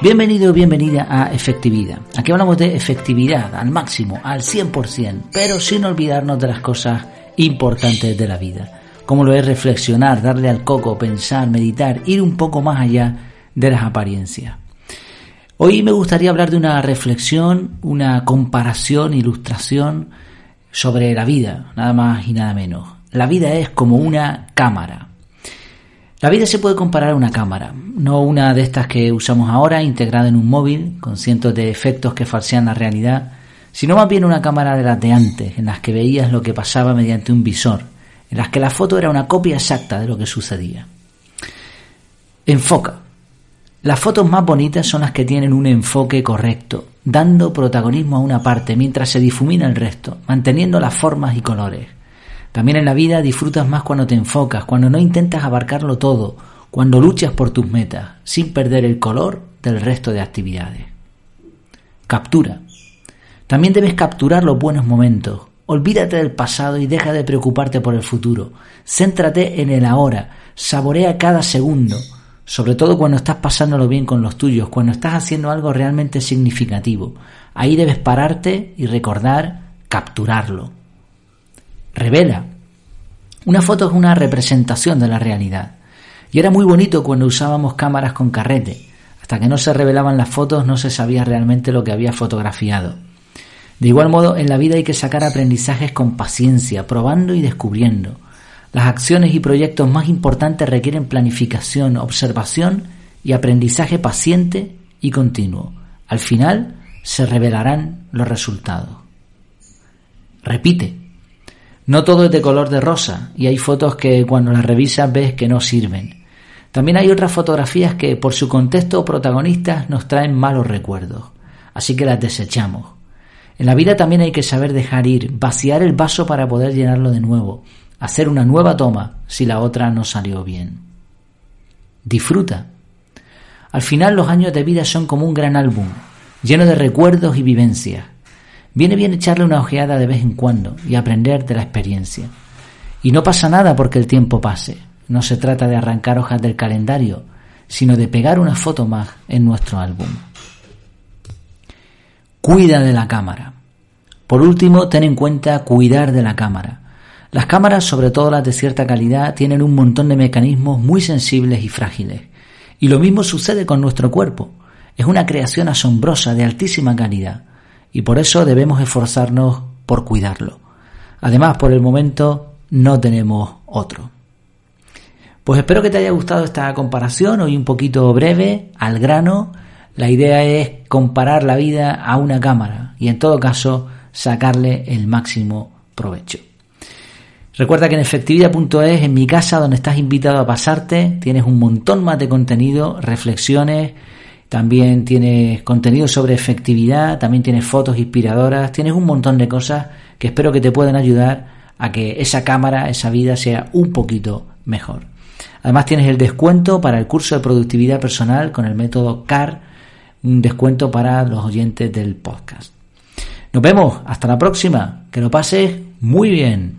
Bienvenido o bienvenida a Efectividad. Aquí hablamos de efectividad al máximo, al 100%, pero sin olvidarnos de las cosas importantes de la vida, como lo es reflexionar, darle al coco, pensar, meditar, ir un poco más allá de las apariencias. Hoy me gustaría hablar de una reflexión, una comparación, ilustración sobre la vida, nada más y nada menos. La vida es como una cámara. La vida se puede comparar a una cámara, no una de estas que usamos ahora integrada en un móvil con cientos de efectos que falsean la realidad, sino más bien una cámara de las de antes, en las que veías lo que pasaba mediante un visor, en las que la foto era una copia exacta de lo que sucedía. Enfoca. Las fotos más bonitas son las que tienen un enfoque correcto, dando protagonismo a una parte mientras se difumina el resto, manteniendo las formas y colores. También en la vida disfrutas más cuando te enfocas, cuando no intentas abarcarlo todo, cuando luchas por tus metas, sin perder el color del resto de actividades. Captura. También debes capturar los buenos momentos. Olvídate del pasado y deja de preocuparte por el futuro. Céntrate en el ahora. Saborea cada segundo. Sobre todo cuando estás pasándolo bien con los tuyos, cuando estás haciendo algo realmente significativo. Ahí debes pararte y recordar capturarlo revela. Una foto es una representación de la realidad. Y era muy bonito cuando usábamos cámaras con carrete. Hasta que no se revelaban las fotos no se sabía realmente lo que había fotografiado. De igual modo, en la vida hay que sacar aprendizajes con paciencia, probando y descubriendo. Las acciones y proyectos más importantes requieren planificación, observación y aprendizaje paciente y continuo. Al final se revelarán los resultados. Repite, no todo es de color de rosa y hay fotos que cuando las revisas ves que no sirven. También hay otras fotografías que por su contexto o protagonistas nos traen malos recuerdos, así que las desechamos. En la vida también hay que saber dejar ir, vaciar el vaso para poder llenarlo de nuevo, hacer una nueva toma si la otra no salió bien. Disfruta. Al final los años de vida son como un gran álbum, lleno de recuerdos y vivencias. Viene bien echarle una ojeada de vez en cuando y aprender de la experiencia. Y no pasa nada porque el tiempo pase. No se trata de arrancar hojas del calendario, sino de pegar una foto más en nuestro álbum. Cuida de la cámara. Por último, ten en cuenta cuidar de la cámara. Las cámaras, sobre todo las de cierta calidad, tienen un montón de mecanismos muy sensibles y frágiles. Y lo mismo sucede con nuestro cuerpo. Es una creación asombrosa de altísima calidad y por eso debemos esforzarnos por cuidarlo. Además, por el momento no tenemos otro. Pues espero que te haya gustado esta comparación, hoy un poquito breve, al grano. La idea es comparar la vida a una cámara y en todo caso sacarle el máximo provecho. Recuerda que en efectividad.es, en mi casa donde estás invitado a pasarte, tienes un montón más de contenido, reflexiones, también tienes contenido sobre efectividad, también tienes fotos inspiradoras, tienes un montón de cosas que espero que te puedan ayudar a que esa cámara, esa vida sea un poquito mejor. Además tienes el descuento para el curso de productividad personal con el método CAR, un descuento para los oyentes del podcast. Nos vemos, hasta la próxima, que lo pases muy bien.